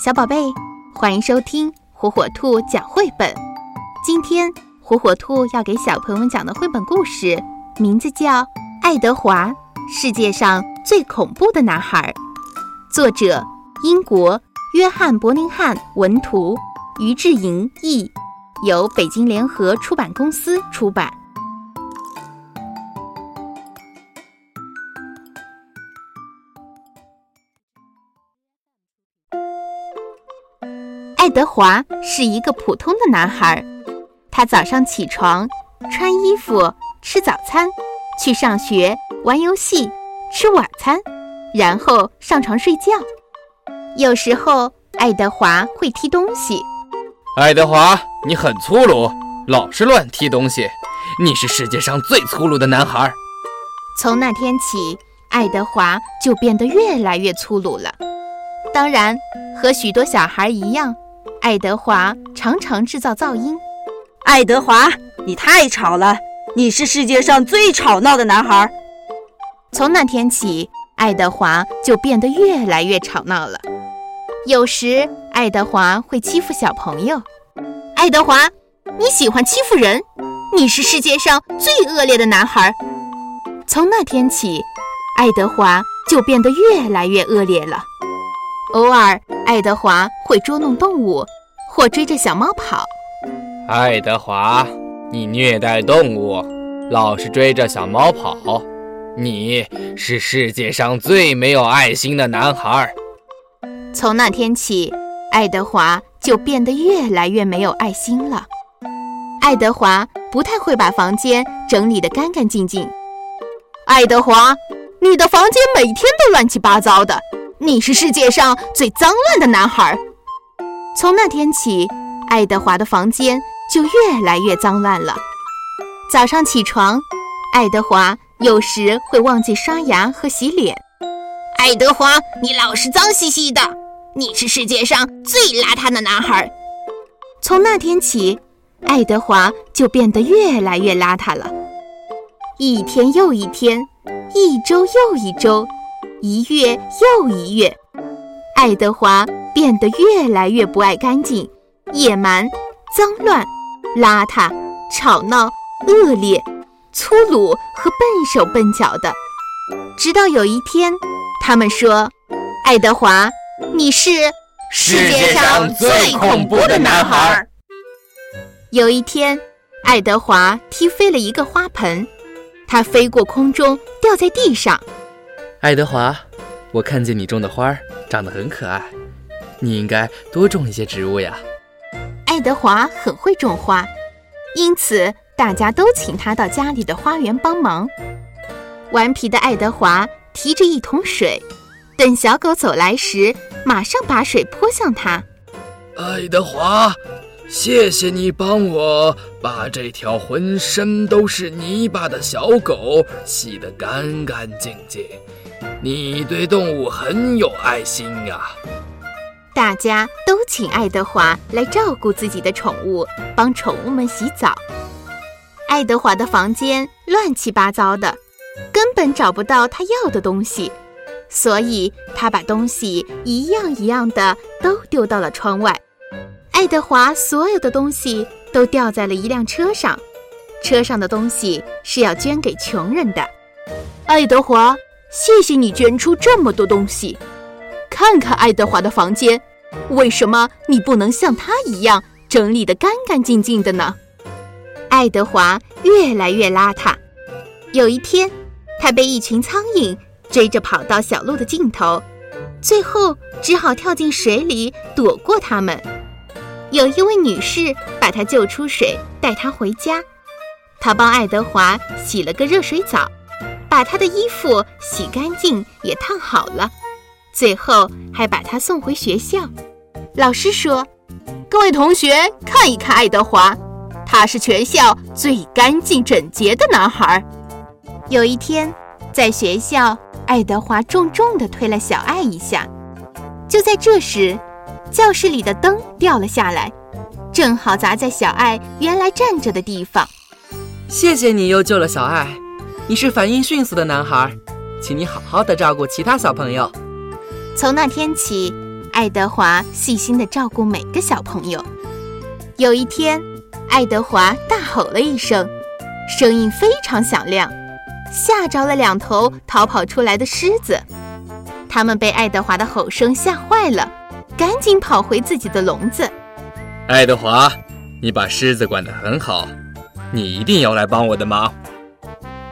小宝贝，欢迎收听火火兔讲绘本。今天火火兔要给小朋友们讲的绘本故事，名字叫《爱德华：世界上最恐怖的男孩》，作者英国约翰·伯林汉文图，于志莹译，由北京联合出版公司出版。爱德华是一个普通的男孩，他早上起床，穿衣服，吃早餐，去上学，玩游戏，吃晚餐，然后上床睡觉。有时候，爱德华会踢东西。爱德华，你很粗鲁，老是乱踢东西，你是世界上最粗鲁的男孩。从那天起，爱德华就变得越来越粗鲁了。当然，和许多小孩一样。爱德华常常制造噪音。爱德华，你太吵了！你是世界上最吵闹的男孩。从那天起，爱德华就变得越来越吵闹了。有时，爱德华会欺负小朋友。爱德华，你喜欢欺负人，你是世界上最恶劣的男孩。从那天起，爱德华就变得越来越恶劣了。偶尔，爱德华会捉弄动物，或追着小猫跑。爱德华，你虐待动物，老是追着小猫跑，你是世界上最没有爱心的男孩。从那天起，爱德华就变得越来越没有爱心了。爱德华不太会把房间整理得干干净净。爱德华，你的房间每天都乱七八糟的。你是世界上最脏乱的男孩。从那天起，爱德华的房间就越来越脏乱了。早上起床，爱德华有时会忘记刷牙和洗脸。爱德华，你老是脏兮兮的，你是世界上最邋遢的男孩。从那天起，爱德华就变得越来越邋遢了。一天又一天，一周又一周。一月又一月，爱德华变得越来越不爱干净、野蛮、脏乱、邋遢、吵闹、恶劣、粗鲁和笨手笨脚的。直到有一天，他们说：“爱德华，你是世界上最恐怖的男孩。”有一天，爱德华踢飞了一个花盆，它飞过空中，掉在地上。爱德华，我看见你种的花长得很可爱，你应该多种一些植物呀。爱德华很会种花，因此大家都请他到家里的花园帮忙。顽皮的爱德华提着一桶水，等小狗走来时，马上把水泼向他。爱德华，谢谢你帮我把这条浑身都是泥巴的小狗洗得干干净净。你对动物很有爱心呀！大家都请爱德华来照顾自己的宠物，帮宠物们洗澡。爱德华的房间乱七八糟的，根本找不到他要的东西，所以他把东西一样一样的都丢到了窗外。爱德华所有的东西都掉在了一辆车上，车上的东西是要捐给穷人的。爱德华。谢谢你捐出这么多东西，看看爱德华的房间，为什么你不能像他一样整理得干干净净的呢？爱德华越来越邋遢。有一天，他被一群苍蝇追着跑到小路的尽头，最后只好跳进水里躲过他们。有一位女士把他救出水，带他回家。她帮爱德华洗了个热水澡。把他的衣服洗干净，也烫好了，最后还把他送回学校。老师说：“各位同学，看一看爱德华，他是全校最干净整洁的男孩。”有一天，在学校，爱德华重重地推了小爱一下。就在这时，教室里的灯掉了下来，正好砸在小爱原来站着的地方。谢谢你又救了小爱。你是反应迅速的男孩，请你好好的照顾其他小朋友。从那天起，爱德华细心地照顾每个小朋友。有一天，爱德华大吼了一声，声音非常响亮，吓着了两头逃跑出来的狮子。他们被爱德华的吼声吓坏了，赶紧跑回自己的笼子。爱德华，你把狮子管得很好，你一定要来帮我的忙。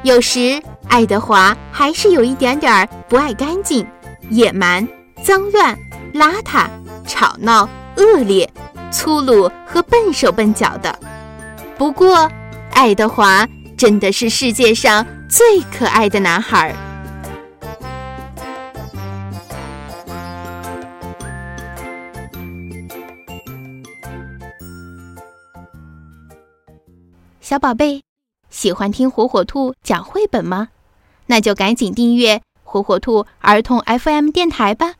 有时，爱德华还是有一点点不爱干净、野蛮、脏乱、邋遢、吵闹、恶劣。粗鲁和笨手笨脚的，不过爱德华真的是世界上最可爱的男孩。小宝贝，喜欢听火火兔讲绘本吗？那就赶紧订阅火火兔儿童 FM 电台吧。